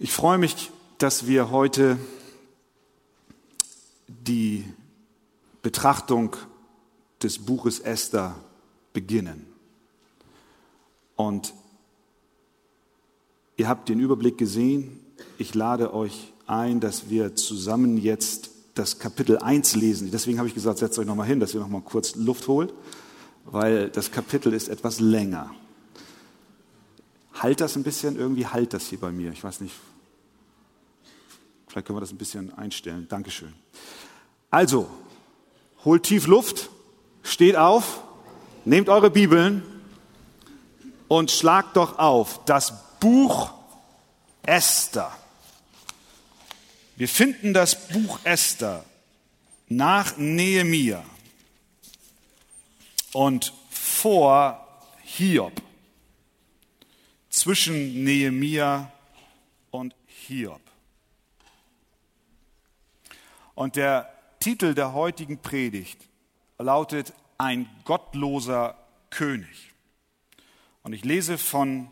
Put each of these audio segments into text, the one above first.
Ich freue mich, dass wir heute die Betrachtung des Buches Esther beginnen. Und ihr habt den Überblick gesehen. Ich lade euch ein, dass wir zusammen jetzt das Kapitel 1 lesen. Deswegen habe ich gesagt, setzt euch nochmal hin, dass ihr nochmal kurz Luft holt, weil das Kapitel ist etwas länger. Halt das ein bisschen, irgendwie halt das hier bei mir. Ich weiß nicht. Vielleicht können wir das ein bisschen einstellen. Dankeschön. Also, holt tief Luft, steht auf, nehmt eure Bibeln und schlagt doch auf das Buch Esther. Wir finden das Buch Esther nach Nehemia und vor Hiob zwischen Nehemia und Hiob. Und der Titel der heutigen Predigt lautet Ein gottloser König. Und ich lese von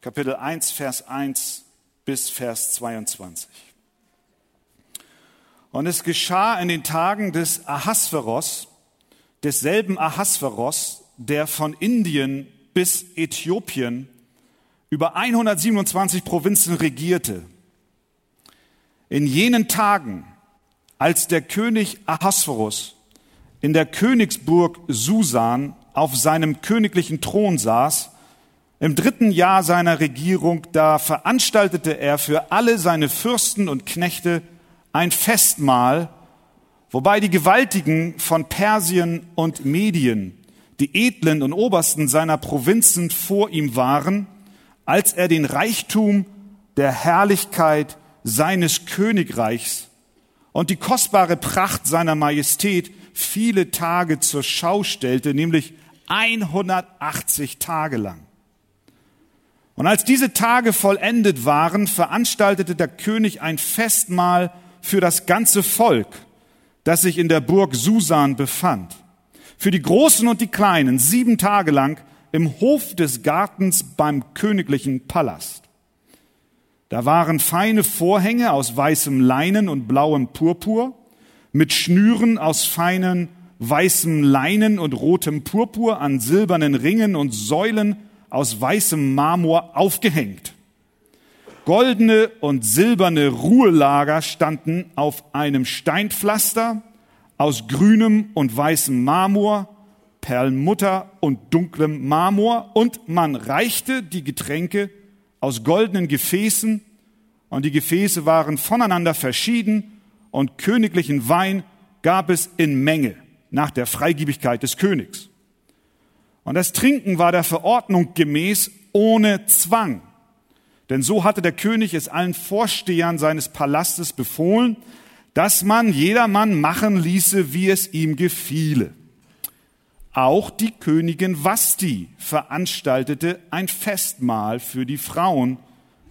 Kapitel 1, Vers 1 bis Vers 22. Und es geschah in den Tagen des Ahasveros, desselben Ahasveros, der von Indien bis Äthiopien über 127 Provinzen regierte. In jenen Tagen, als der König Ahasverus in der Königsburg Susan auf seinem königlichen Thron saß, im dritten Jahr seiner Regierung, da veranstaltete er für alle seine Fürsten und Knechte ein Festmahl, wobei die Gewaltigen von Persien und Medien, die Edlen und Obersten seiner Provinzen vor ihm waren, als er den Reichtum der Herrlichkeit seines Königreichs und die kostbare Pracht seiner Majestät viele Tage zur Schau stellte, nämlich 180 Tage lang. Und als diese Tage vollendet waren, veranstaltete der König ein Festmahl für das ganze Volk, das sich in der Burg Susan befand. Für die Großen und die Kleinen sieben Tage lang im Hof des Gartens beim königlichen Palast. Da waren feine Vorhänge aus weißem Leinen und blauem Purpur, mit Schnüren aus feinen weißem Leinen und rotem Purpur an silbernen Ringen und Säulen aus weißem Marmor aufgehängt. Goldene und silberne Ruhelager standen auf einem Steinpflaster aus grünem und weißem Marmor, Perlmutter und dunklem Marmor und man reichte die Getränke aus goldenen Gefäßen und die Gefäße waren voneinander verschieden und königlichen Wein gab es in Menge nach der Freigebigkeit des Königs. Und das Trinken war der Verordnung gemäß ohne Zwang. Denn so hatte der König es allen Vorstehern seines Palastes befohlen, dass man jedermann machen ließe, wie es ihm gefiele. Auch die Königin Vasti veranstaltete ein Festmahl für die Frauen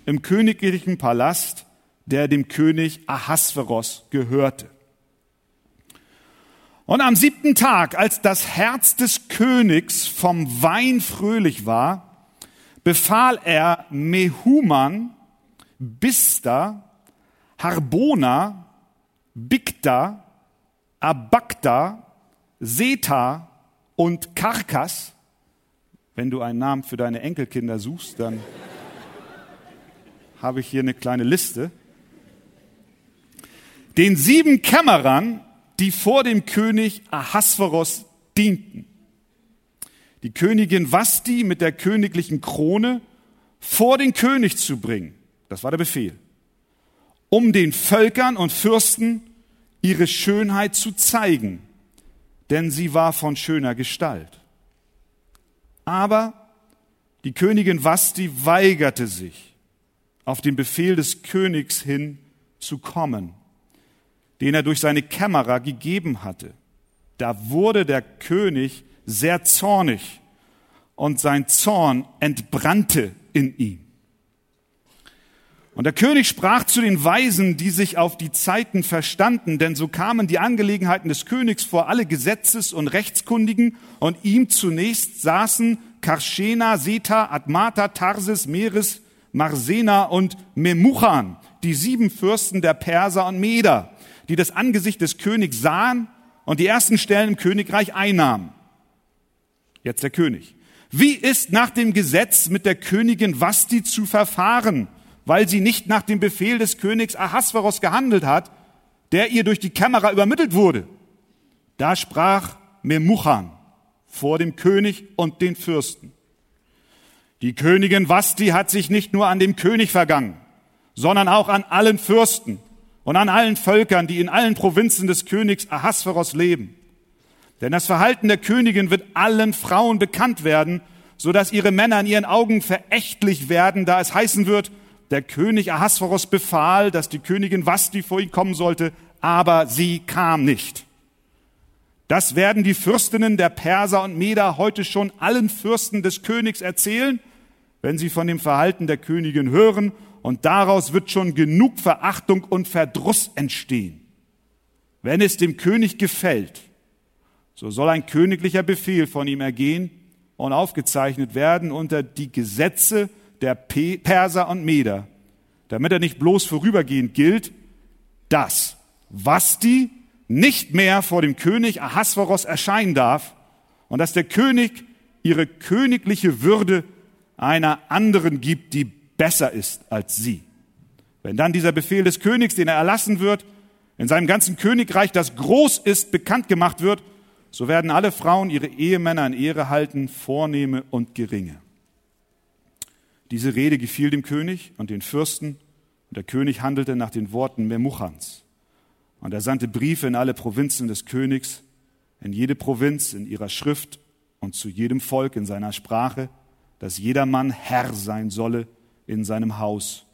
im königlichen Palast, der dem König Ahasveros gehörte. Und am siebten Tag, als das Herz des Königs vom Wein fröhlich war, befahl er Mehuman, Bista, Harbona, Bigda, Abakta, Seta und Karkas. Wenn du einen Namen für deine Enkelkinder suchst, dann habe ich hier eine kleine Liste. Den sieben Kämmerern, die vor dem König Ahasveros dienten. Die Königin Vasti mit der königlichen Krone vor den König zu bringen. Das war der Befehl. Um den Völkern und Fürsten ihre Schönheit zu zeigen denn sie war von schöner Gestalt. Aber die Königin Vasti weigerte sich, auf den Befehl des Königs hin zu kommen, den er durch seine Kämmerer gegeben hatte. Da wurde der König sehr zornig und sein Zorn entbrannte in ihm. Und der König sprach zu den Weisen, die sich auf die Zeiten verstanden, denn so kamen die Angelegenheiten des Königs vor alle Gesetzes- und Rechtskundigen und ihm zunächst saßen Karschena, Seta, Admata, Tarsis, Meres, Marsena und Memuchan, die sieben Fürsten der Perser und Meder, die das Angesicht des Königs sahen und die ersten Stellen im Königreich einnahmen. Jetzt der König. Wie ist nach dem Gesetz mit der Königin Vasti zu verfahren, weil sie nicht nach dem Befehl des Königs Ahasveros gehandelt hat, der ihr durch die Kamera übermittelt wurde? Da sprach Memuchan vor dem König und den Fürsten. Die Königin Vasti hat sich nicht nur an dem König vergangen, sondern auch an allen Fürsten und an allen Völkern, die in allen Provinzen des Königs Ahasveros leben. Denn das Verhalten der Königin wird allen Frauen bekannt werden, so dass ihre Männer in ihren Augen verächtlich werden, da es heißen wird, der König Ahasveros befahl, dass die Königin Vasti vor ihn kommen sollte, aber sie kam nicht. Das werden die Fürstinnen der Perser und Meder heute schon allen Fürsten des Königs erzählen, wenn sie von dem Verhalten der Königin hören, und daraus wird schon genug Verachtung und Verdruss entstehen. Wenn es dem König gefällt, so soll ein königlicher Befehl von ihm ergehen und aufgezeichnet werden unter die Gesetze der Perser und Meder, damit er nicht bloß vorübergehend gilt, dass Vasti nicht mehr vor dem König Ahasveros erscheinen darf und dass der König ihre königliche Würde einer anderen gibt, die besser ist als sie. Wenn dann dieser Befehl des Königs, den er erlassen wird, in seinem ganzen Königreich, das groß ist, bekannt gemacht wird, so werden alle Frauen ihre Ehemänner in Ehre halten, vornehme und geringe. Diese Rede gefiel dem König und den Fürsten, und der König handelte nach den Worten Memuchans. Und er sandte Briefe in alle Provinzen des Königs, in jede Provinz in ihrer Schrift und zu jedem Volk in seiner Sprache, dass jeder Mann Herr sein solle in seinem Haus.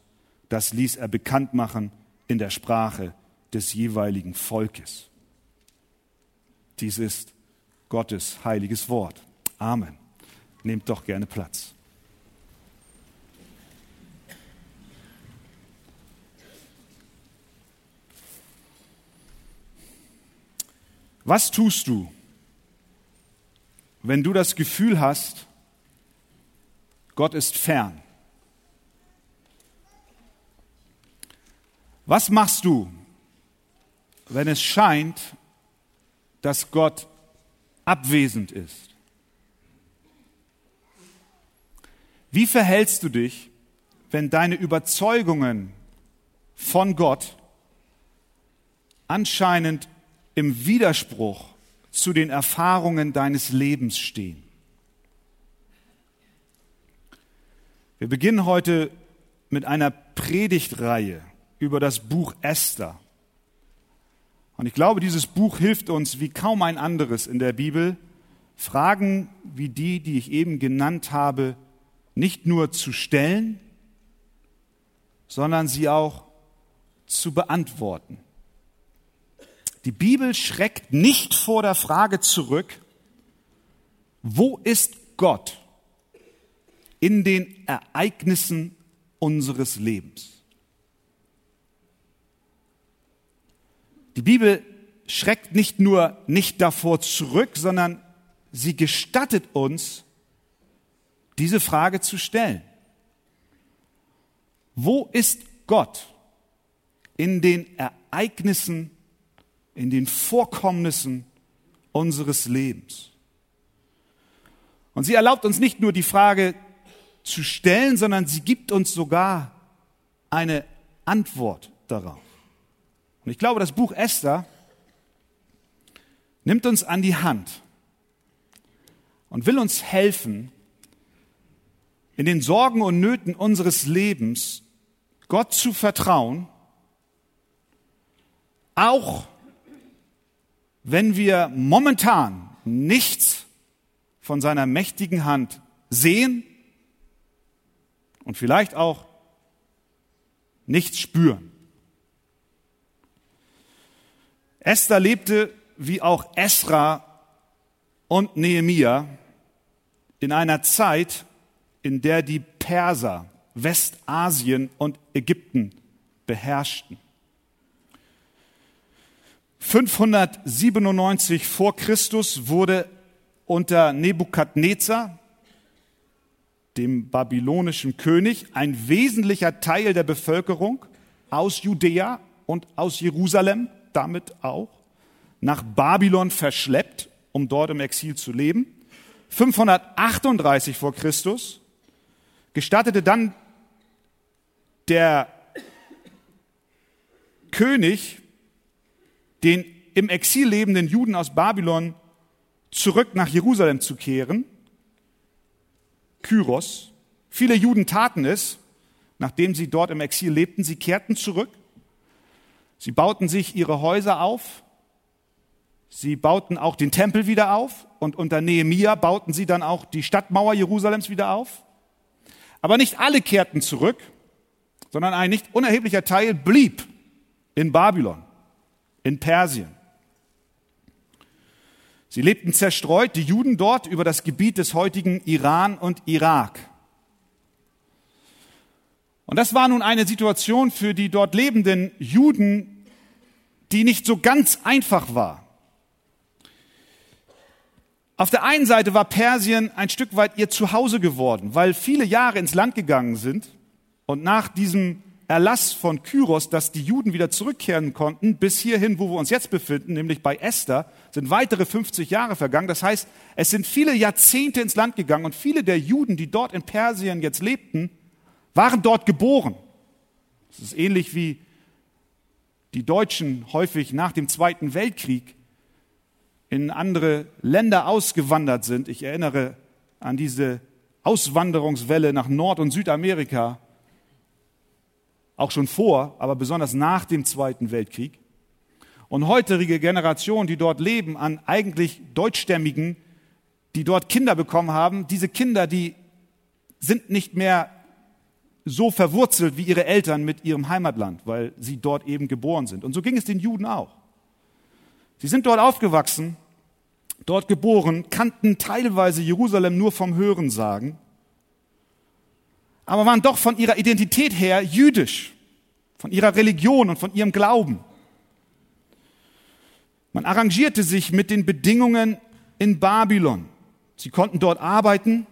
Das ließ er bekannt machen in der Sprache des jeweiligen Volkes. Dies ist Gottes heiliges Wort. Amen. Nehmt doch gerne Platz. Was tust du, wenn du das Gefühl hast, Gott ist fern? Was machst du, wenn es scheint, dass Gott abwesend ist? Wie verhältst du dich, wenn deine Überzeugungen von Gott anscheinend im Widerspruch zu den Erfahrungen deines Lebens stehen? Wir beginnen heute mit einer Predigtreihe über das Buch Esther. Und ich glaube, dieses Buch hilft uns wie kaum ein anderes in der Bibel, Fragen wie die, die ich eben genannt habe, nicht nur zu stellen, sondern sie auch zu beantworten. Die Bibel schreckt nicht vor der Frage zurück, wo ist Gott in den Ereignissen unseres Lebens? Die Bibel schreckt nicht nur nicht davor zurück, sondern sie gestattet uns, diese Frage zu stellen. Wo ist Gott in den Ereignissen, in den Vorkommnissen unseres Lebens? Und sie erlaubt uns nicht nur die Frage zu stellen, sondern sie gibt uns sogar eine Antwort darauf. Und ich glaube, das Buch Esther nimmt uns an die Hand und will uns helfen, in den Sorgen und Nöten unseres Lebens Gott zu vertrauen, auch wenn wir momentan nichts von seiner mächtigen Hand sehen und vielleicht auch nichts spüren. Esther lebte wie auch Esra und Nehemia in einer Zeit, in der die Perser Westasien und Ägypten beherrschten. 597 vor Christus wurde unter Nebukadnezar dem babylonischen König, ein wesentlicher Teil der Bevölkerung aus Judäa und aus Jerusalem damit auch nach Babylon verschleppt, um dort im Exil zu leben. 538 vor Christus gestattete dann der König den im Exil lebenden Juden aus Babylon zurück nach Jerusalem zu kehren. Kyros. Viele Juden taten es, nachdem sie dort im Exil lebten. Sie kehrten zurück. Sie bauten sich ihre Häuser auf. Sie bauten auch den Tempel wieder auf. Und unter Nehemia bauten sie dann auch die Stadtmauer Jerusalems wieder auf. Aber nicht alle kehrten zurück, sondern ein nicht unerheblicher Teil blieb in Babylon, in Persien. Sie lebten zerstreut, die Juden dort, über das Gebiet des heutigen Iran und Irak. Und das war nun eine Situation für die dort lebenden Juden, die nicht so ganz einfach war. Auf der einen Seite war Persien ein Stück weit ihr Zuhause geworden, weil viele Jahre ins Land gegangen sind und nach diesem Erlass von Kyros, dass die Juden wieder zurückkehren konnten, bis hierhin, wo wir uns jetzt befinden, nämlich bei Esther, sind weitere 50 Jahre vergangen. Das heißt, es sind viele Jahrzehnte ins Land gegangen und viele der Juden, die dort in Persien jetzt lebten, waren dort geboren. Es ist ähnlich wie die Deutschen häufig nach dem Zweiten Weltkrieg in andere Länder ausgewandert sind. Ich erinnere an diese Auswanderungswelle nach Nord- und Südamerika, auch schon vor, aber besonders nach dem Zweiten Weltkrieg. Und heutige Generationen, die dort leben, an eigentlich Deutschstämmigen, die dort Kinder bekommen haben, diese Kinder, die sind nicht mehr so verwurzelt wie ihre Eltern mit ihrem Heimatland, weil sie dort eben geboren sind. Und so ging es den Juden auch. Sie sind dort aufgewachsen, dort geboren, kannten teilweise Jerusalem nur vom Hörensagen, aber waren doch von ihrer Identität her jüdisch, von ihrer Religion und von ihrem Glauben. Man arrangierte sich mit den Bedingungen in Babylon. Sie konnten dort arbeiten,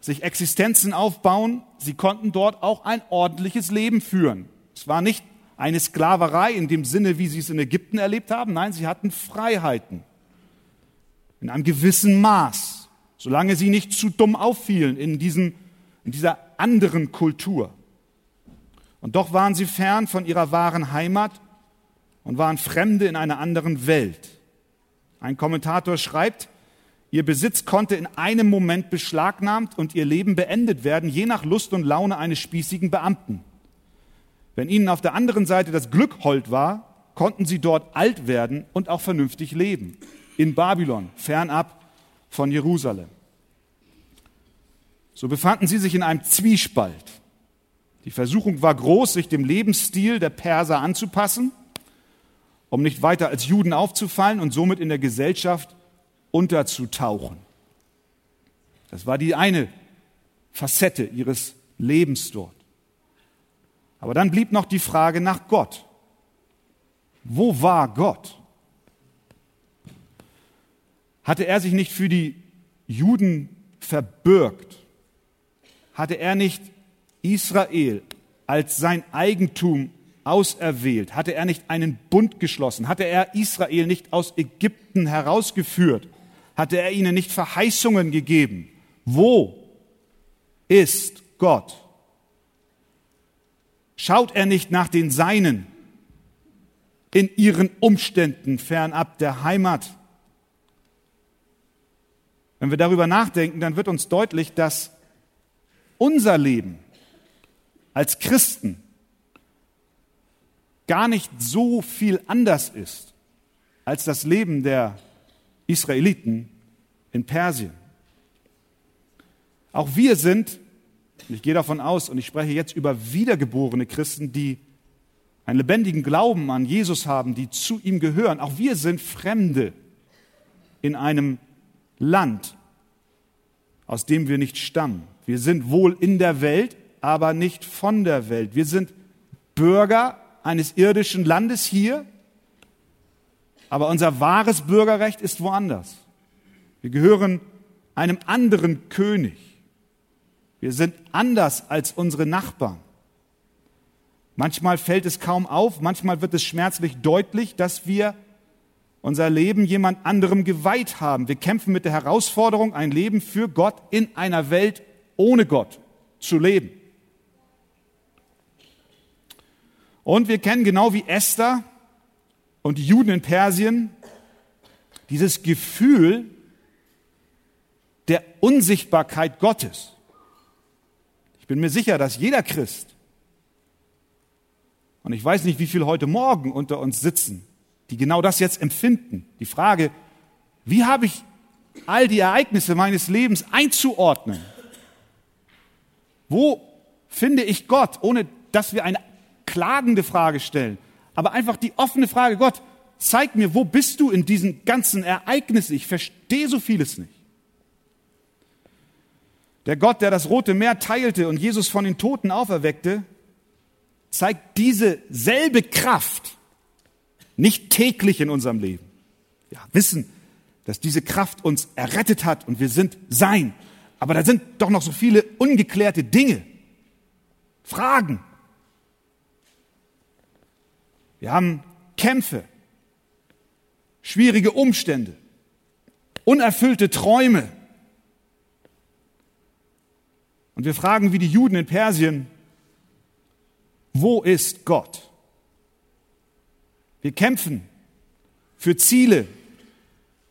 sich Existenzen aufbauen, sie konnten dort auch ein ordentliches Leben führen. Es war nicht eine Sklaverei in dem Sinne, wie sie es in Ägypten erlebt haben, nein, sie hatten Freiheiten in einem gewissen Maß, solange sie nicht zu dumm auffielen in, diesem, in dieser anderen Kultur. Und doch waren sie fern von ihrer wahren Heimat und waren Fremde in einer anderen Welt. Ein Kommentator schreibt, ihr Besitz konnte in einem Moment beschlagnahmt und ihr Leben beendet werden, je nach Lust und Laune eines spießigen Beamten. Wenn ihnen auf der anderen Seite das Glück hold war, konnten sie dort alt werden und auch vernünftig leben. In Babylon, fernab von Jerusalem. So befanden sie sich in einem Zwiespalt. Die Versuchung war groß, sich dem Lebensstil der Perser anzupassen um nicht weiter als Juden aufzufallen und somit in der Gesellschaft unterzutauchen. Das war die eine Facette ihres Lebens dort. Aber dann blieb noch die Frage nach Gott. Wo war Gott? Hatte er sich nicht für die Juden verbürgt? Hatte er nicht Israel als sein Eigentum auserwählt? Hatte er nicht einen Bund geschlossen? Hatte er Israel nicht aus Ägypten herausgeführt? Hatte er ihnen nicht Verheißungen gegeben? Wo ist Gott? Schaut er nicht nach den Seinen in ihren Umständen fernab der Heimat? Wenn wir darüber nachdenken, dann wird uns deutlich, dass unser Leben als Christen gar nicht so viel anders ist als das Leben der Israeliten in Persien. Auch wir sind, ich gehe davon aus, und ich spreche jetzt über wiedergeborene Christen, die einen lebendigen Glauben an Jesus haben, die zu ihm gehören. Auch wir sind Fremde in einem Land, aus dem wir nicht stammen. Wir sind wohl in der Welt, aber nicht von der Welt. Wir sind Bürger eines irdischen Landes hier, aber unser wahres Bürgerrecht ist woanders. Wir gehören einem anderen König. Wir sind anders als unsere Nachbarn. Manchmal fällt es kaum auf, manchmal wird es schmerzlich deutlich, dass wir unser Leben jemand anderem geweiht haben. Wir kämpfen mit der Herausforderung, ein Leben für Gott in einer Welt ohne Gott zu leben. Und wir kennen genau wie Esther und die Juden in Persien dieses Gefühl der Unsichtbarkeit Gottes. Ich bin mir sicher, dass jeder Christ, und ich weiß nicht, wie viele heute Morgen unter uns sitzen, die genau das jetzt empfinden. Die Frage, wie habe ich all die Ereignisse meines Lebens einzuordnen? Wo finde ich Gott, ohne dass wir eine klagende Frage stellen, aber einfach die offene Frage, Gott, zeig mir, wo bist du in diesen ganzen Ereignissen? Ich verstehe so vieles nicht. Der Gott, der das Rote Meer teilte und Jesus von den Toten auferweckte, zeigt diese selbe Kraft nicht täglich in unserem Leben. Wir wissen, dass diese Kraft uns errettet hat und wir sind sein. Aber da sind doch noch so viele ungeklärte Dinge, Fragen. Wir haben Kämpfe, schwierige Umstände, unerfüllte Träume. Und wir fragen wie die Juden in Persien, wo ist Gott? Wir kämpfen für Ziele,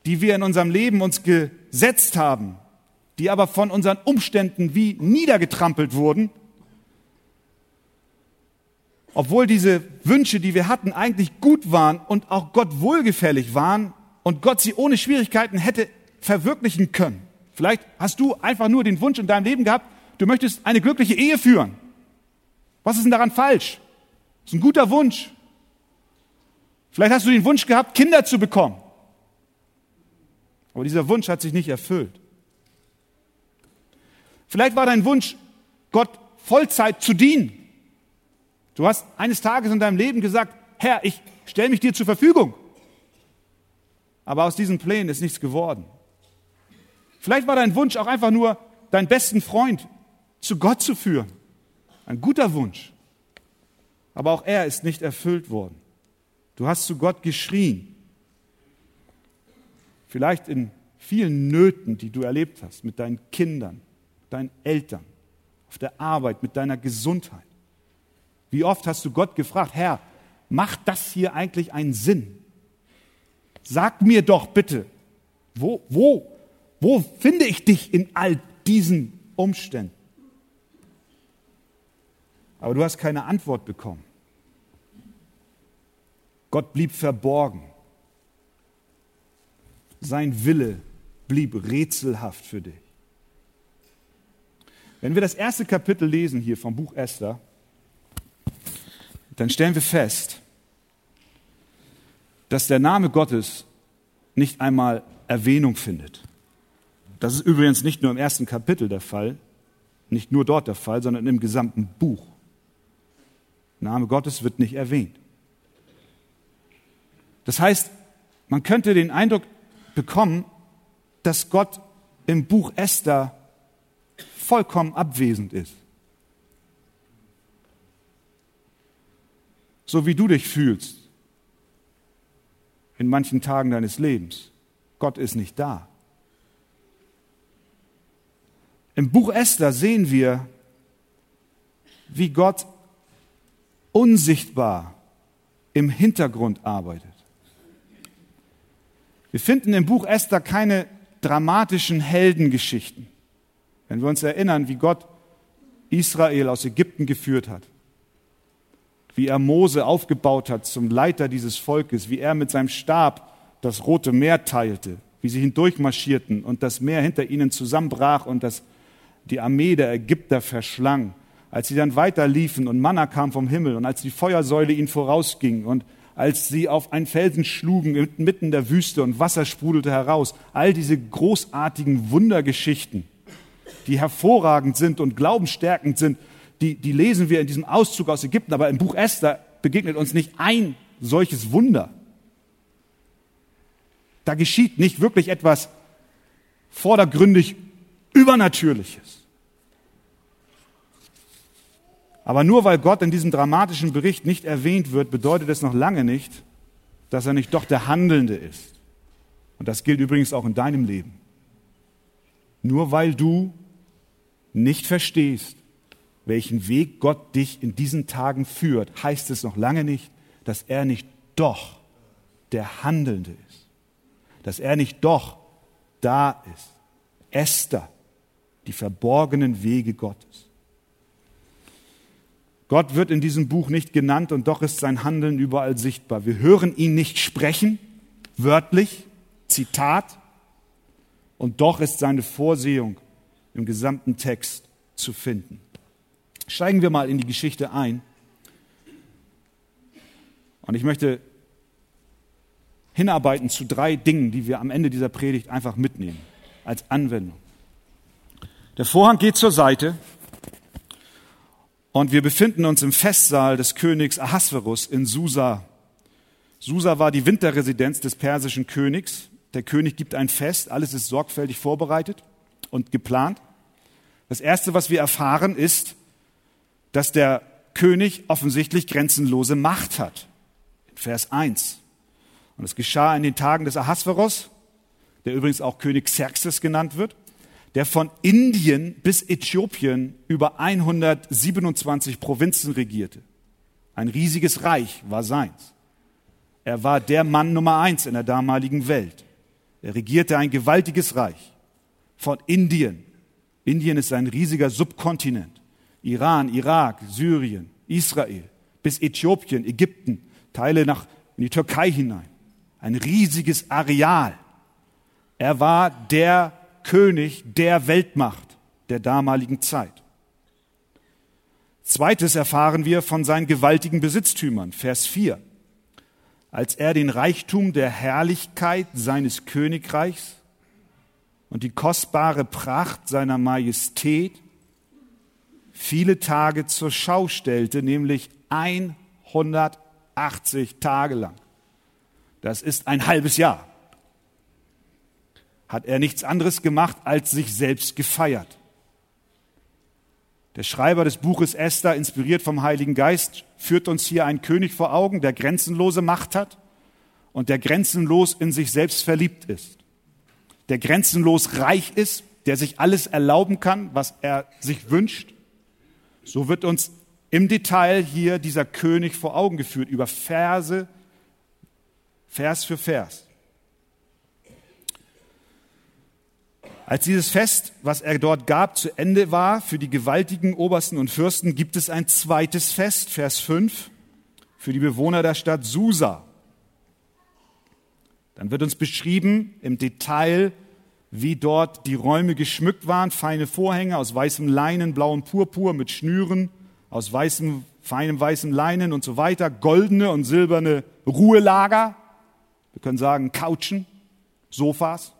die wir in unserem Leben uns gesetzt haben, die aber von unseren Umständen wie niedergetrampelt wurden, obwohl diese Wünsche, die wir hatten, eigentlich gut waren und auch Gott wohlgefällig waren und Gott sie ohne Schwierigkeiten hätte verwirklichen können. Vielleicht hast du einfach nur den Wunsch in deinem Leben gehabt, du möchtest eine glückliche Ehe führen. Was ist denn daran falsch? Das ist ein guter Wunsch. Vielleicht hast du den Wunsch gehabt, Kinder zu bekommen. Aber dieser Wunsch hat sich nicht erfüllt. Vielleicht war dein Wunsch, Gott Vollzeit zu dienen. Du hast eines Tages in deinem Leben gesagt, Herr, ich stelle mich dir zur Verfügung. Aber aus diesen Plänen ist nichts geworden. Vielleicht war dein Wunsch auch einfach nur, deinen besten Freund zu Gott zu führen. Ein guter Wunsch. Aber auch er ist nicht erfüllt worden. Du hast zu Gott geschrien. Vielleicht in vielen Nöten, die du erlebt hast, mit deinen Kindern, deinen Eltern, auf der Arbeit, mit deiner Gesundheit. Wie oft hast du Gott gefragt, Herr, macht das hier eigentlich einen Sinn? Sag mir doch bitte, wo, wo, wo finde ich dich in all diesen Umständen? Aber du hast keine Antwort bekommen. Gott blieb verborgen. Sein Wille blieb rätselhaft für dich. Wenn wir das erste Kapitel lesen hier vom Buch Esther, dann stellen wir fest, dass der Name Gottes nicht einmal Erwähnung findet. Das ist übrigens nicht nur im ersten Kapitel der Fall, nicht nur dort der Fall, sondern im gesamten Buch. Name Gottes wird nicht erwähnt. Das heißt, man könnte den Eindruck bekommen, dass Gott im Buch Esther vollkommen abwesend ist. So wie du dich fühlst in manchen Tagen deines Lebens. Gott ist nicht da. Im Buch Esther sehen wir, wie Gott unsichtbar im Hintergrund arbeitet. Wir finden im Buch Esther keine dramatischen Heldengeschichten. Wenn wir uns erinnern, wie Gott Israel aus Ägypten geführt hat, wie er Mose aufgebaut hat zum Leiter dieses Volkes, wie er mit seinem Stab das Rote Meer teilte, wie sie hindurchmarschierten und das Meer hinter ihnen zusammenbrach und das, die Armee der Ägypter verschlang, als sie dann weiterliefen und Manna kam vom Himmel und als die Feuersäule ihnen vorausging und als sie auf einen Felsen schlugen mitten der Wüste und Wasser sprudelte heraus. All diese großartigen Wundergeschichten, die hervorragend sind und glaubensstärkend sind, die, die lesen wir in diesem Auszug aus Ägypten, aber im Buch Esther begegnet uns nicht ein solches Wunder. Da geschieht nicht wirklich etwas vordergründig Übernatürliches. Aber nur weil Gott in diesem dramatischen Bericht nicht erwähnt wird, bedeutet es noch lange nicht, dass er nicht doch der Handelnde ist. Und das gilt übrigens auch in deinem Leben. Nur weil du nicht verstehst, welchen Weg Gott dich in diesen Tagen führt, heißt es noch lange nicht, dass er nicht doch der Handelnde ist. Dass er nicht doch da ist. Esther, die verborgenen Wege Gottes. Gott wird in diesem Buch nicht genannt und doch ist sein Handeln überall sichtbar. Wir hören ihn nicht sprechen, wörtlich, Zitat, und doch ist seine Vorsehung im gesamten Text zu finden. Steigen wir mal in die Geschichte ein. Und ich möchte hinarbeiten zu drei Dingen, die wir am Ende dieser Predigt einfach mitnehmen als Anwendung. Der Vorhang geht zur Seite und wir befinden uns im Festsaal des Königs Ahasverus in Susa. Susa war die Winterresidenz des persischen Königs. Der König gibt ein Fest, alles ist sorgfältig vorbereitet und geplant. Das Erste, was wir erfahren, ist, dass der König offensichtlich grenzenlose Macht hat. In Vers 1. Und es geschah in den Tagen des Ahasveros, der übrigens auch König Xerxes genannt wird, der von Indien bis Äthiopien über 127 Provinzen regierte. Ein riesiges Reich war seins. Er war der Mann Nummer eins in der damaligen Welt. Er regierte ein gewaltiges Reich von Indien. Indien ist ein riesiger Subkontinent. Iran, Irak, Syrien, Israel, bis Äthiopien, Ägypten, Teile nach in die Türkei hinein. Ein riesiges Areal. Er war der König der Weltmacht der damaligen Zeit. Zweites erfahren wir von seinen gewaltigen Besitztümern, Vers 4. Als er den Reichtum der Herrlichkeit seines Königreichs und die kostbare Pracht seiner Majestät viele Tage zur Schau stellte, nämlich 180 Tage lang. Das ist ein halbes Jahr hat er nichts anderes gemacht, als sich selbst gefeiert. Der Schreiber des Buches Esther, inspiriert vom Heiligen Geist, führt uns hier einen König vor Augen, der grenzenlose Macht hat und der grenzenlos in sich selbst verliebt ist. Der grenzenlos reich ist, der sich alles erlauben kann, was er sich wünscht. So wird uns im Detail hier dieser König vor Augen geführt, über Verse, Vers für Vers. Als dieses Fest, was er dort gab, zu Ende war für die gewaltigen Obersten und Fürsten, gibt es ein zweites Fest, Vers 5, für die Bewohner der Stadt Susa. Dann wird uns beschrieben im Detail, wie dort die Räume geschmückt waren, feine Vorhänge aus weißem Leinen, blauem Purpur mit Schnüren, aus weißem, feinem weißem Leinen und so weiter, goldene und silberne Ruhelager, wir können sagen Couchen, Sofas,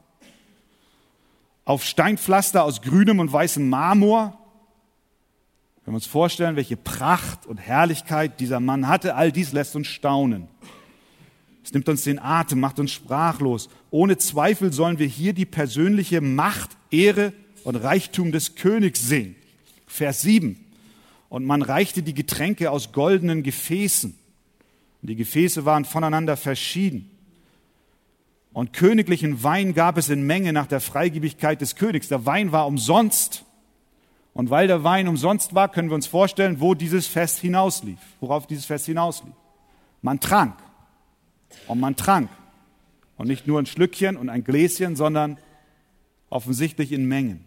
auf Steinpflaster aus grünem und weißem Marmor. Wenn wir uns vorstellen, welche Pracht und Herrlichkeit dieser Mann hatte, all dies lässt uns staunen. Es nimmt uns den Atem, macht uns sprachlos. Ohne Zweifel sollen wir hier die persönliche Macht, Ehre und Reichtum des Königs sehen. Vers 7. Und man reichte die Getränke aus goldenen Gefäßen. Und die Gefäße waren voneinander verschieden. Und königlichen Wein gab es in Menge nach der Freigebigkeit des Königs. Der Wein war umsonst. Und weil der Wein umsonst war, können wir uns vorstellen, wo dieses Fest hinauslief, worauf dieses Fest hinauslief. Man trank. Und man trank. Und nicht nur ein Schlückchen und ein Gläschen, sondern offensichtlich in Mengen.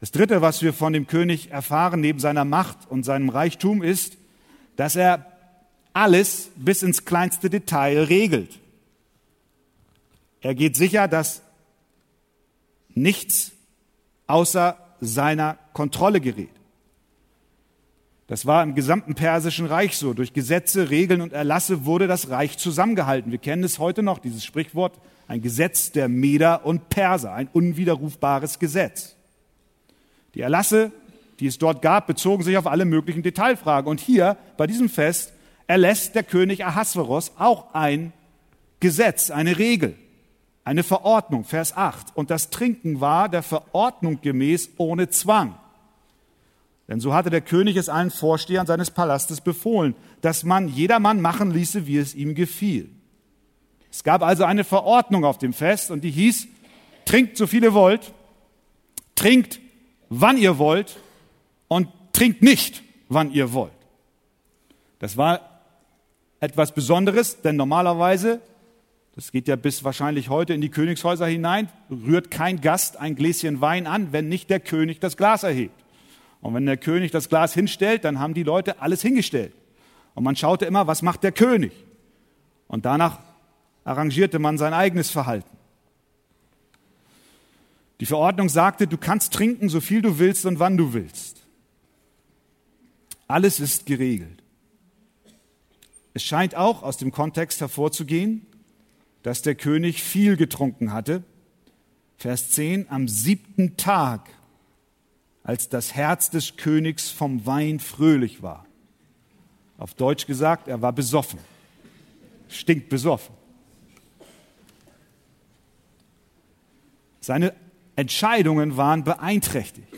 Das Dritte, was wir von dem König erfahren, neben seiner Macht und seinem Reichtum, ist, dass er alles bis ins kleinste Detail regelt. Er geht sicher, dass nichts außer seiner Kontrolle gerät. Das war im gesamten persischen Reich so. Durch Gesetze, Regeln und Erlasse wurde das Reich zusammengehalten. Wir kennen es heute noch, dieses Sprichwort, ein Gesetz der Meder und Perser, ein unwiderrufbares Gesetz. Die Erlasse, die es dort gab, bezogen sich auf alle möglichen Detailfragen. Und hier, bei diesem Fest, erlässt der König Ahasveros auch ein Gesetz, eine Regel eine Verordnung, Vers 8. Und das Trinken war der Verordnung gemäß ohne Zwang. Denn so hatte der König es allen Vorstehern seines Palastes befohlen, dass man jedermann machen ließe, wie es ihm gefiel. Es gab also eine Verordnung auf dem Fest und die hieß, trinkt so viel ihr wollt, trinkt wann ihr wollt und trinkt nicht, wann ihr wollt. Das war etwas Besonderes, denn normalerweise, das geht ja bis wahrscheinlich heute in die Königshäuser hinein, rührt kein Gast ein Gläschen Wein an, wenn nicht der König das Glas erhebt. Und wenn der König das Glas hinstellt, dann haben die Leute alles hingestellt. Und man schaute immer, was macht der König? Und danach arrangierte man sein eigenes Verhalten. Die Verordnung sagte, du kannst trinken, so viel du willst und wann du willst. Alles ist geregelt. Es scheint auch aus dem Kontext hervorzugehen, dass der König viel getrunken hatte. Vers 10, am siebten Tag, als das Herz des Königs vom Wein fröhlich war. Auf Deutsch gesagt, er war besoffen, stinkt besoffen. Seine Entscheidungen waren beeinträchtigt.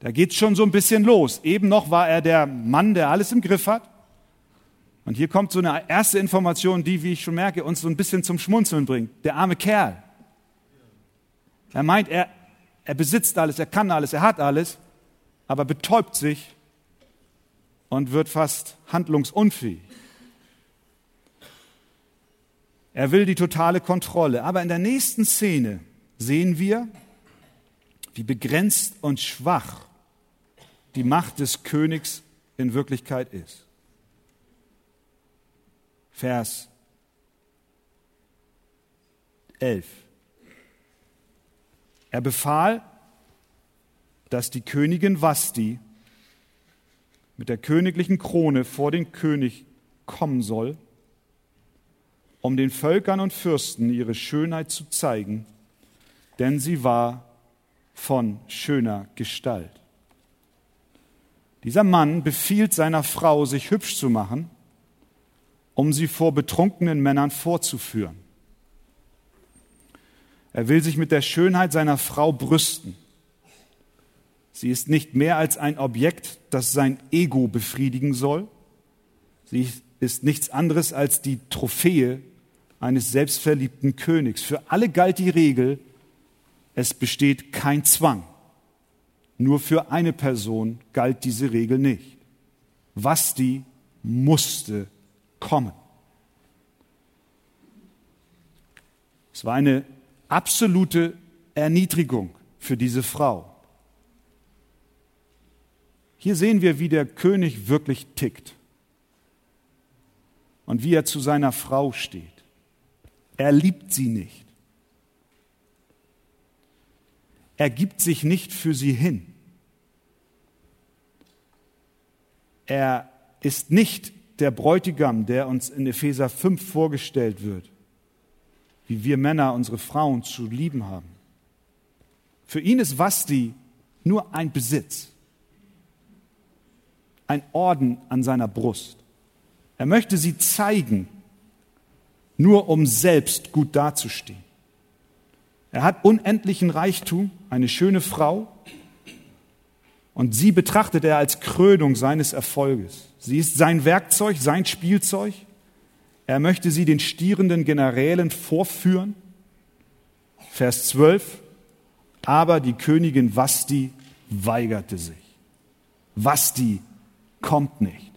Da geht es schon so ein bisschen los. Eben noch war er der Mann, der alles im Griff hat. Und hier kommt so eine erste Information, die, wie ich schon merke, uns so ein bisschen zum Schmunzeln bringt. Der arme Kerl. Er meint, er, er besitzt alles, er kann alles, er hat alles, aber betäubt sich und wird fast handlungsunfähig. Er will die totale Kontrolle. Aber in der nächsten Szene sehen wir, wie begrenzt und schwach die Macht des Königs in Wirklichkeit ist. Vers 11. Er befahl, dass die Königin Vasti mit der königlichen Krone vor den König kommen soll, um den Völkern und Fürsten ihre Schönheit zu zeigen, denn sie war von schöner Gestalt. Dieser Mann befiehlt seiner Frau, sich hübsch zu machen, um sie vor betrunkenen Männern vorzuführen. Er will sich mit der Schönheit seiner Frau brüsten. Sie ist nicht mehr als ein Objekt, das sein Ego befriedigen soll. Sie ist nichts anderes als die Trophäe eines selbstverliebten Königs. Für alle galt die Regel, es besteht kein Zwang. Nur für eine Person galt diese Regel nicht. Was die musste kommen. Es war eine absolute Erniedrigung für diese Frau. Hier sehen wir, wie der König wirklich tickt und wie er zu seiner Frau steht. Er liebt sie nicht. Er gibt sich nicht für sie hin. Er ist nicht der Bräutigam, der uns in Epheser 5 vorgestellt wird, wie wir Männer unsere Frauen zu lieben haben. Für ihn ist Vasti nur ein Besitz, ein Orden an seiner Brust. Er möchte sie zeigen, nur um selbst gut dazustehen. Er hat unendlichen Reichtum, eine schöne Frau, und sie betrachtet er als Krönung seines Erfolges. Sie ist sein Werkzeug, sein Spielzeug. Er möchte sie den stierenden Generälen vorführen. Vers 12. Aber die Königin Vasti weigerte sich. Vasti kommt nicht.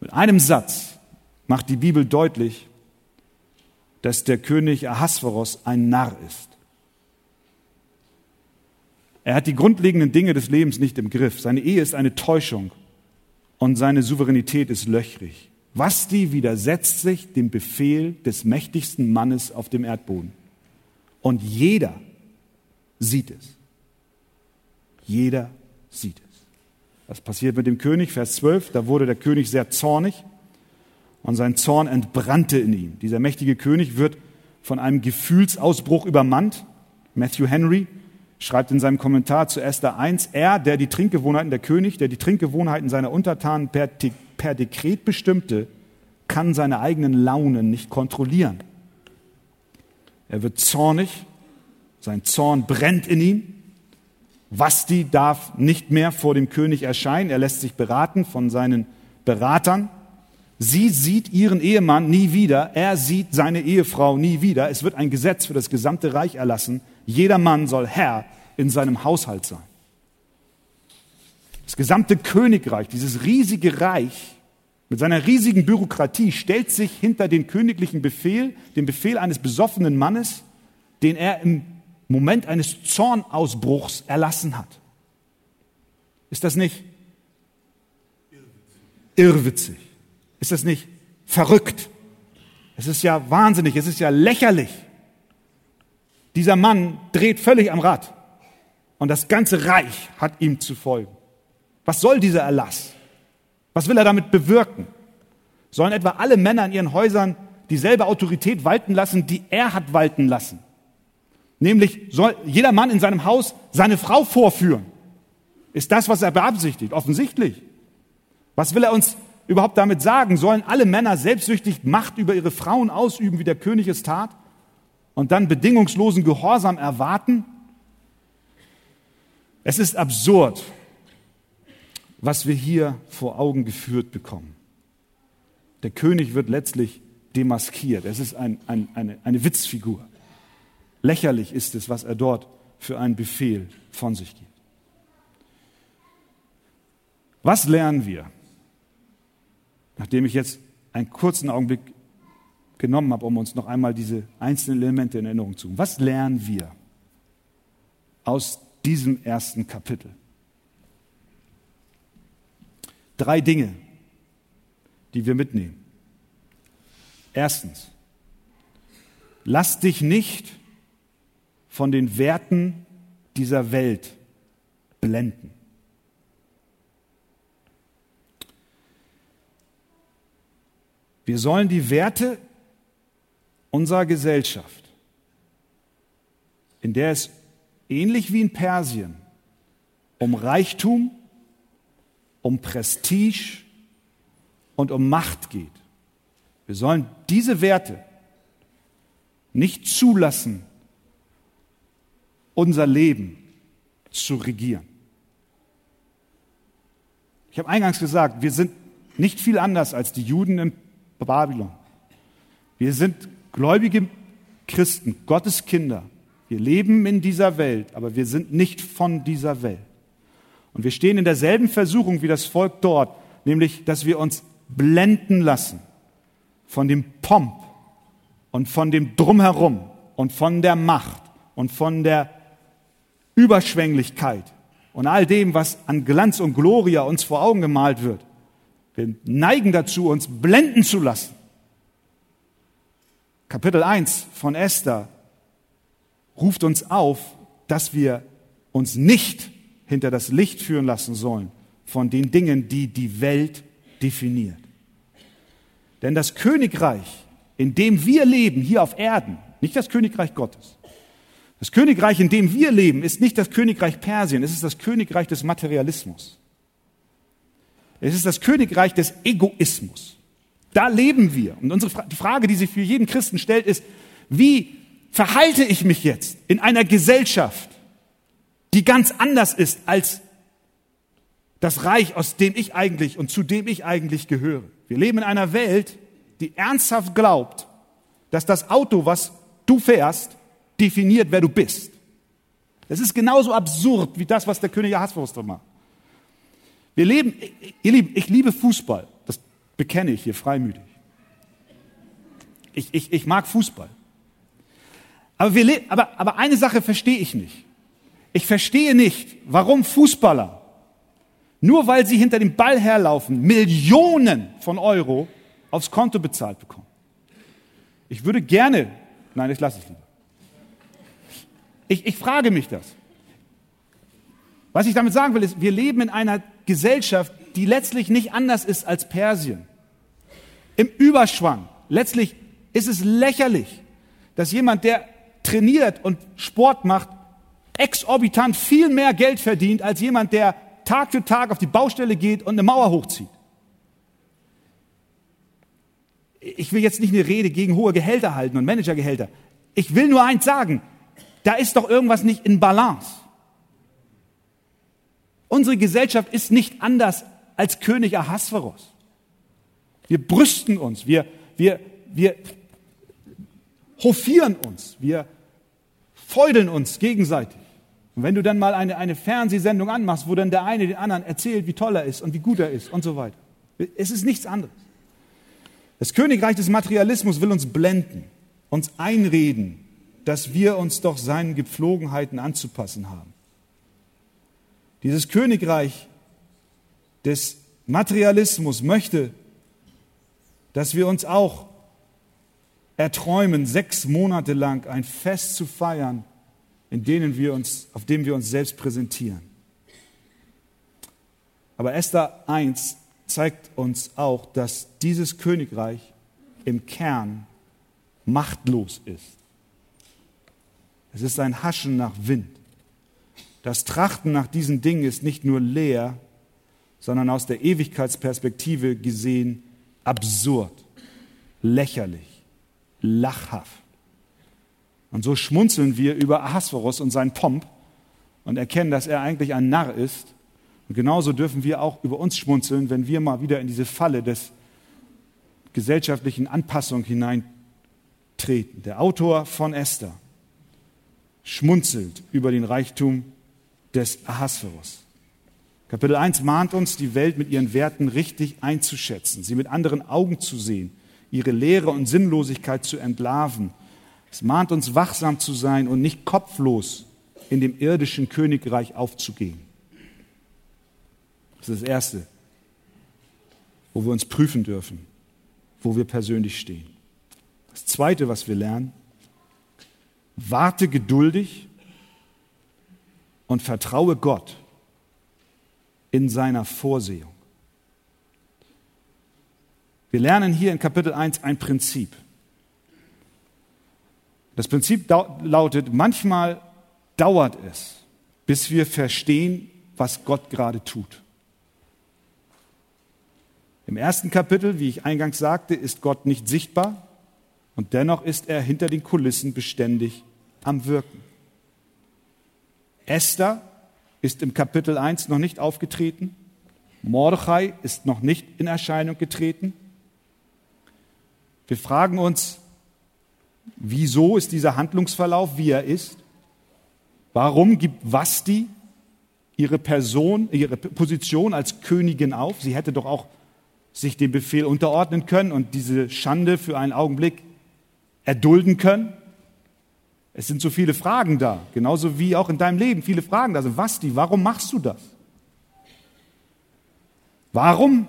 Mit einem Satz macht die Bibel deutlich, dass der König Ahasveros ein Narr ist. Er hat die grundlegenden Dinge des Lebens nicht im Griff. Seine Ehe ist eine Täuschung und seine Souveränität ist löchrig. Vasti widersetzt sich dem Befehl des mächtigsten Mannes auf dem Erdboden. Und jeder sieht es. Jeder sieht es. Was passiert mit dem König? Vers 12, da wurde der König sehr zornig und sein Zorn entbrannte in ihm. Dieser mächtige König wird von einem Gefühlsausbruch übermannt. Matthew Henry schreibt in seinem Kommentar zu Esther 1, er, der die Trinkgewohnheiten, der König, der die Trinkgewohnheiten seiner Untertanen per, per Dekret bestimmte, kann seine eigenen Launen nicht kontrollieren. Er wird zornig, sein Zorn brennt in ihm Vasti darf nicht mehr vor dem König erscheinen. Er lässt sich beraten von seinen Beratern. Sie sieht ihren Ehemann nie wieder. Er sieht seine Ehefrau nie wieder. Es wird ein Gesetz für das gesamte Reich erlassen. Jeder Mann soll Herr in seinem Haushalt sein. Das gesamte Königreich, dieses riesige Reich mit seiner riesigen Bürokratie stellt sich hinter den königlichen Befehl, den Befehl eines besoffenen Mannes, den er im Moment eines Zornausbruchs erlassen hat. Ist das nicht irrwitzig? Ist das nicht verrückt? Es ist ja wahnsinnig, es ist ja lächerlich. Dieser Mann dreht völlig am Rad und das ganze Reich hat ihm zu folgen. Was soll dieser Erlass? Was will er damit bewirken? Sollen etwa alle Männer in ihren Häusern dieselbe Autorität walten lassen, die er hat walten lassen? Nämlich soll jeder Mann in seinem Haus seine Frau vorführen. Ist das, was er beabsichtigt? Offensichtlich. Was will er uns überhaupt damit sagen? Sollen alle Männer selbstsüchtig Macht über ihre Frauen ausüben, wie der König es tat? Und dann bedingungslosen Gehorsam erwarten? Es ist absurd, was wir hier vor Augen geführt bekommen. Der König wird letztlich demaskiert. Es ist ein, ein, eine, eine Witzfigur. Lächerlich ist es, was er dort für einen Befehl von sich gibt. Was lernen wir, nachdem ich jetzt einen kurzen Augenblick genommen habe, um uns noch einmal diese einzelnen Elemente in Erinnerung zu tun? Was lernen wir aus diesem ersten Kapitel? Drei Dinge, die wir mitnehmen. Erstens, lass dich nicht von den Werten dieser Welt blenden. Wir sollen die Werte unserer Gesellschaft, in der es ähnlich wie in Persien um Reichtum, um Prestige und um Macht geht. Wir sollen diese Werte nicht zulassen, unser Leben zu regieren. Ich habe eingangs gesagt, wir sind nicht viel anders als die Juden in Babylon. Wir sind gläubige Christen, Gottes Kinder. Wir leben in dieser Welt, aber wir sind nicht von dieser Welt. Und wir stehen in derselben Versuchung wie das Volk dort, nämlich, dass wir uns blenden lassen von dem Pomp und von dem Drumherum und von der Macht und von der Überschwänglichkeit und all dem, was an Glanz und Gloria uns vor Augen gemalt wird. Wir neigen dazu, uns blenden zu lassen. Kapitel 1 von Esther ruft uns auf, dass wir uns nicht hinter das Licht führen lassen sollen von den Dingen, die die Welt definiert. Denn das Königreich, in dem wir leben, hier auf Erden, nicht das Königreich Gottes, das Königreich, in dem wir leben, ist nicht das Königreich Persien, es ist das Königreich des Materialismus. Es ist das Königreich des Egoismus. Da leben wir. Und unsere, die Frage, die sich für jeden Christen stellt, ist, wie verhalte ich mich jetzt in einer Gesellschaft, die ganz anders ist als das Reich, aus dem ich eigentlich und zu dem ich eigentlich gehöre. Wir leben in einer Welt, die ernsthaft glaubt, dass das Auto, was du fährst, definiert, wer du bist. Das ist genauso absurd wie das, was der König Ahasverus macht. Wir leben, ihr Lieben, ich liebe Fußball. Bekenne ich hier freimütig. Ich, ich, ich mag Fußball. Aber, wir, aber, aber eine Sache verstehe ich nicht. Ich verstehe nicht, warum Fußballer, nur weil sie hinter dem Ball herlaufen, Millionen von Euro aufs Konto bezahlt bekommen. Ich würde gerne, nein, ich lasse es lieber. Ich, ich frage mich das. Was ich damit sagen will, ist, wir leben in einer Gesellschaft, die letztlich nicht anders ist als Persien. Im Überschwang. Letztlich ist es lächerlich, dass jemand, der trainiert und Sport macht, exorbitant viel mehr Geld verdient als jemand, der Tag für Tag auf die Baustelle geht und eine Mauer hochzieht. Ich will jetzt nicht eine Rede gegen hohe Gehälter halten und Managergehälter. Ich will nur eins sagen. Da ist doch irgendwas nicht in Balance. Unsere Gesellschaft ist nicht anders als König Ahasveros. Wir brüsten uns, wir, wir, wir hofieren uns, wir feudeln uns gegenseitig. Und wenn du dann mal eine, eine Fernsehsendung anmachst, wo dann der eine den anderen erzählt, wie toll er ist und wie gut er ist und so weiter. Es ist nichts anderes. Das Königreich des Materialismus will uns blenden, uns einreden, dass wir uns doch seinen Gepflogenheiten anzupassen haben. Dieses Königreich des Materialismus möchte, dass wir uns auch erträumen, sechs Monate lang ein Fest zu feiern, in denen wir uns, auf dem wir uns selbst präsentieren. Aber Esther 1 zeigt uns auch, dass dieses Königreich im Kern machtlos ist. Es ist ein Haschen nach Wind. Das Trachten nach diesen Dingen ist nicht nur leer, sondern aus der Ewigkeitsperspektive gesehen absurd, lächerlich, lachhaft. Und so schmunzeln wir über Ahasverus und seinen Pomp und erkennen, dass er eigentlich ein Narr ist. Und genauso dürfen wir auch über uns schmunzeln, wenn wir mal wieder in diese Falle des gesellschaftlichen Anpassung hineintreten. Der Autor von Esther schmunzelt über den Reichtum des Ahasverus. Kapitel 1 mahnt uns, die Welt mit ihren Werten richtig einzuschätzen, sie mit anderen Augen zu sehen, ihre Leere und Sinnlosigkeit zu entlarven es mahnt uns, wachsam zu sein und nicht kopflos in dem irdischen Königreich aufzugehen. Das ist das Erste, wo wir uns prüfen dürfen, wo wir persönlich stehen. Das Zweite, was wir lernen, warte geduldig und vertraue Gott in seiner Vorsehung. Wir lernen hier in Kapitel 1 ein Prinzip. Das Prinzip lautet, manchmal dauert es, bis wir verstehen, was Gott gerade tut. Im ersten Kapitel, wie ich eingangs sagte, ist Gott nicht sichtbar und dennoch ist er hinter den Kulissen beständig am Wirken. Esther ist im Kapitel 1 noch nicht aufgetreten. Mordechai ist noch nicht in Erscheinung getreten. Wir fragen uns, Wieso ist dieser Handlungsverlauf, wie er ist? Warum gibt Vasti ihre Person, ihre Position als Königin auf? Sie hätte doch auch sich dem Befehl unterordnen können und diese Schande für einen Augenblick erdulden können. Es sind so viele Fragen da, genauso wie auch in deinem Leben viele Fragen da sind. Vasti, warum machst du das? Warum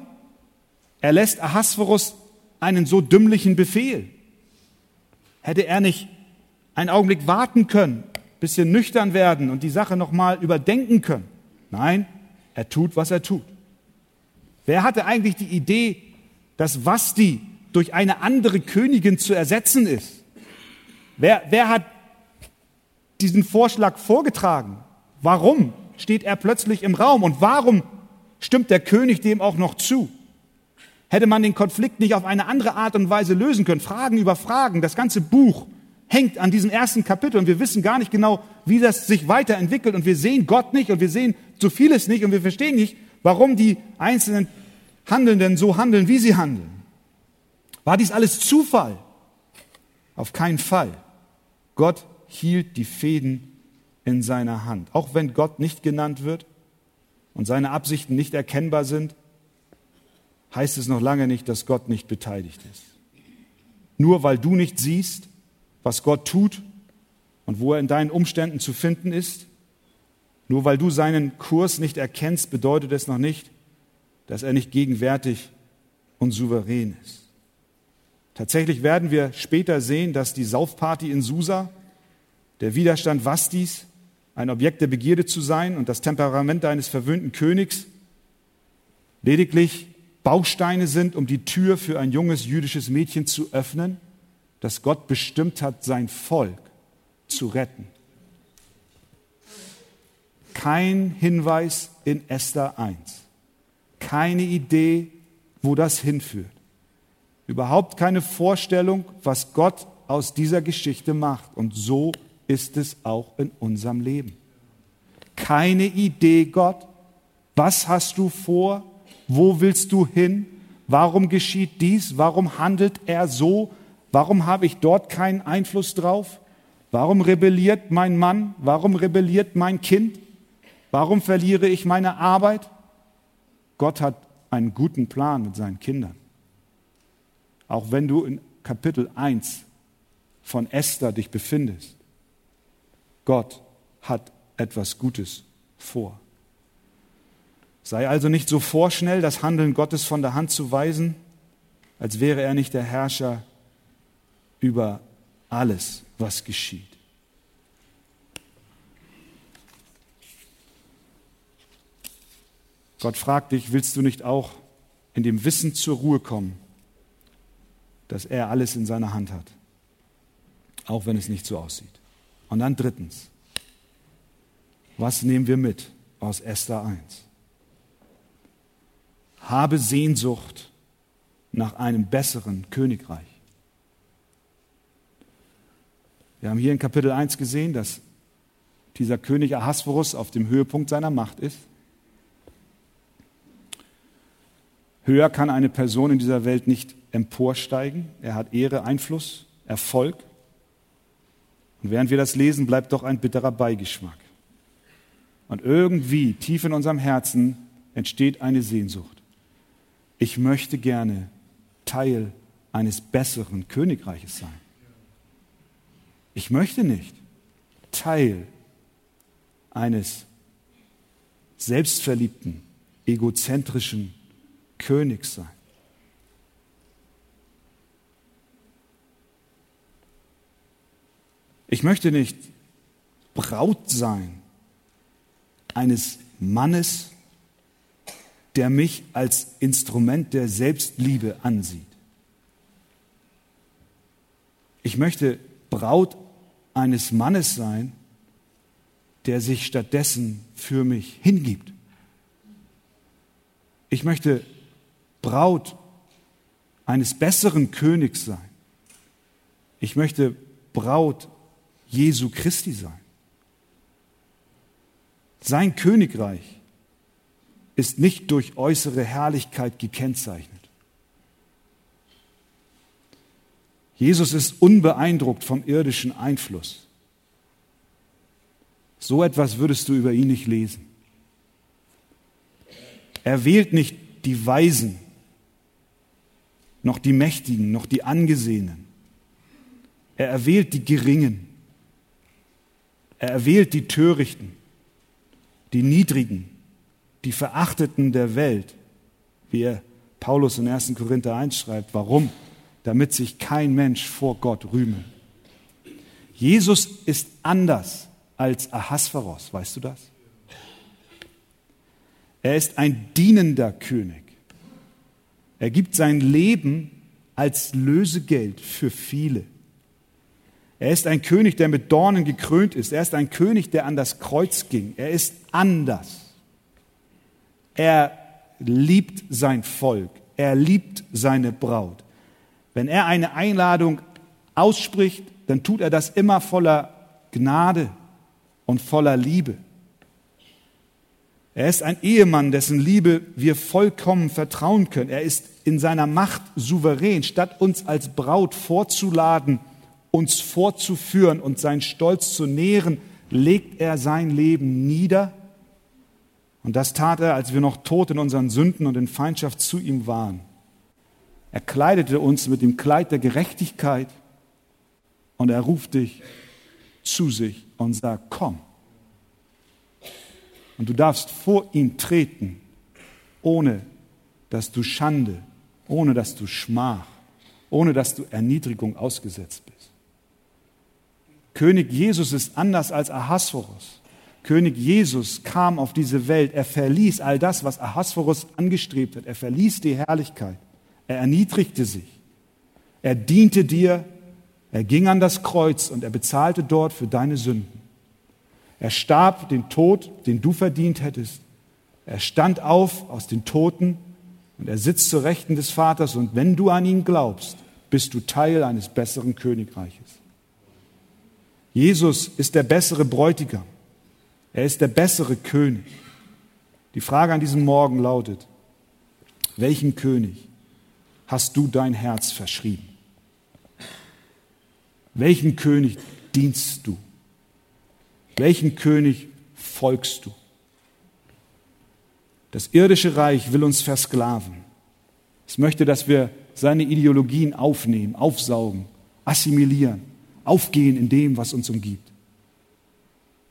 erlässt Ahasverus einen so dümmlichen Befehl? Hätte er nicht einen Augenblick warten können, bisschen nüchtern werden und die Sache nochmal überdenken können? Nein, er tut, was er tut. Wer hatte eigentlich die Idee, dass Vasti durch eine andere Königin zu ersetzen ist? Wer, wer hat diesen Vorschlag vorgetragen? Warum steht er plötzlich im Raum und warum stimmt der König dem auch noch zu? Hätte man den Konflikt nicht auf eine andere Art und Weise lösen können? Fragen über Fragen. Das ganze Buch hängt an diesem ersten Kapitel und wir wissen gar nicht genau, wie das sich weiterentwickelt und wir sehen Gott nicht und wir sehen so vieles nicht und wir verstehen nicht, warum die einzelnen Handelnden so handeln, wie sie handeln. War dies alles Zufall? Auf keinen Fall. Gott hielt die Fäden in seiner Hand. Auch wenn Gott nicht genannt wird und seine Absichten nicht erkennbar sind, heißt es noch lange nicht, dass Gott nicht beteiligt ist. Nur weil du nicht siehst, was Gott tut und wo er in deinen Umständen zu finden ist, nur weil du seinen Kurs nicht erkennst, bedeutet es noch nicht, dass er nicht gegenwärtig und souverän ist. Tatsächlich werden wir später sehen, dass die Saufparty in Susa, der Widerstand Vastis, ein Objekt der Begierde zu sein und das Temperament eines verwöhnten Königs lediglich Bausteine sind, um die Tür für ein junges jüdisches Mädchen zu öffnen, das Gott bestimmt hat, sein Volk zu retten. Kein Hinweis in Esther 1. Keine Idee, wo das hinführt. Überhaupt keine Vorstellung, was Gott aus dieser Geschichte macht. Und so ist es auch in unserem Leben. Keine Idee Gott, Was hast du vor? Wo willst du hin? Warum geschieht dies? Warum handelt er so? Warum habe ich dort keinen Einfluss drauf? Warum rebelliert mein Mann? Warum rebelliert mein Kind? Warum verliere ich meine Arbeit? Gott hat einen guten Plan mit seinen Kindern. Auch wenn du in Kapitel 1 von Esther dich befindest. Gott hat etwas Gutes vor. Sei also nicht so vorschnell, das Handeln Gottes von der Hand zu weisen, als wäre er nicht der Herrscher über alles, was geschieht. Gott fragt dich, willst du nicht auch in dem Wissen zur Ruhe kommen, dass er alles in seiner Hand hat, auch wenn es nicht so aussieht. Und dann drittens, was nehmen wir mit aus Esther 1? Habe Sehnsucht nach einem besseren Königreich. Wir haben hier in Kapitel 1 gesehen, dass dieser König Ahasverus auf dem Höhepunkt seiner Macht ist. Höher kann eine Person in dieser Welt nicht emporsteigen. Er hat Ehre, Einfluss, Erfolg. Und während wir das lesen, bleibt doch ein bitterer Beigeschmack. Und irgendwie tief in unserem Herzen entsteht eine Sehnsucht. Ich möchte gerne Teil eines besseren Königreiches sein. Ich möchte nicht Teil eines selbstverliebten, egozentrischen Königs sein. Ich möchte nicht Braut sein eines Mannes, der mich als Instrument der Selbstliebe ansieht. Ich möchte Braut eines Mannes sein, der sich stattdessen für mich hingibt. Ich möchte Braut eines besseren Königs sein. Ich möchte Braut Jesu Christi sein. Sein Königreich ist nicht durch äußere Herrlichkeit gekennzeichnet. Jesus ist unbeeindruckt vom irdischen Einfluss. So etwas würdest du über ihn nicht lesen. Er wählt nicht die Weisen, noch die Mächtigen, noch die Angesehenen. Er erwählt die Geringen. Er erwählt die Törichten, die Niedrigen, die Verachteten der Welt, wie er Paulus in 1. Korinther 1 schreibt. Warum? Damit sich kein Mensch vor Gott rühme. Jesus ist anders als Ahasveros, weißt du das? Er ist ein dienender König. Er gibt sein Leben als Lösegeld für viele. Er ist ein König, der mit Dornen gekrönt ist. Er ist ein König, der an das Kreuz ging. Er ist anders. Er liebt sein Volk. Er liebt seine Braut. Wenn er eine Einladung ausspricht, dann tut er das immer voller Gnade und voller Liebe. Er ist ein Ehemann, dessen Liebe wir vollkommen vertrauen können. Er ist in seiner Macht souverän. Statt uns als Braut vorzuladen, uns vorzuführen und seinen Stolz zu nähren, legt er sein Leben nieder. Und das tat er, als wir noch tot in unseren Sünden und in Feindschaft zu ihm waren. Er kleidete uns mit dem Kleid der Gerechtigkeit und er ruft dich zu sich und sagt, komm. Und du darfst vor ihn treten, ohne dass du Schande, ohne dass du Schmach, ohne dass du Erniedrigung ausgesetzt bist. König Jesus ist anders als Ahasverus. König Jesus kam auf diese Welt. Er verließ all das, was Ahasverus angestrebt hat. Er verließ die Herrlichkeit. Er erniedrigte sich. Er diente dir. Er ging an das Kreuz und er bezahlte dort für deine Sünden. Er starb den Tod, den du verdient hättest. Er stand auf aus den Toten und er sitzt zur Rechten des Vaters. Und wenn du an ihn glaubst, bist du Teil eines besseren Königreiches. Jesus ist der bessere Bräutigam. Er ist der bessere König. Die Frage an diesem Morgen lautet, welchen König hast du dein Herz verschrieben? Welchen König dienst du? Welchen König folgst du? Das irdische Reich will uns versklaven. Es möchte, dass wir seine Ideologien aufnehmen, aufsaugen, assimilieren, aufgehen in dem, was uns umgibt.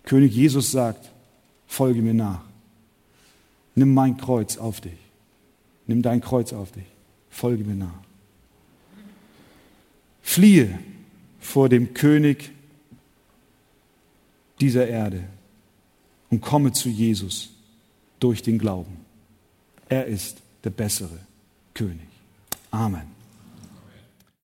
König Jesus sagt, folge mir nach. Nimm mein Kreuz auf dich. Nimm dein Kreuz auf dich. Folge mir nach. Fliehe vor dem König dieser Erde und komme zu Jesus durch den Glauben. Er ist der bessere König. Amen.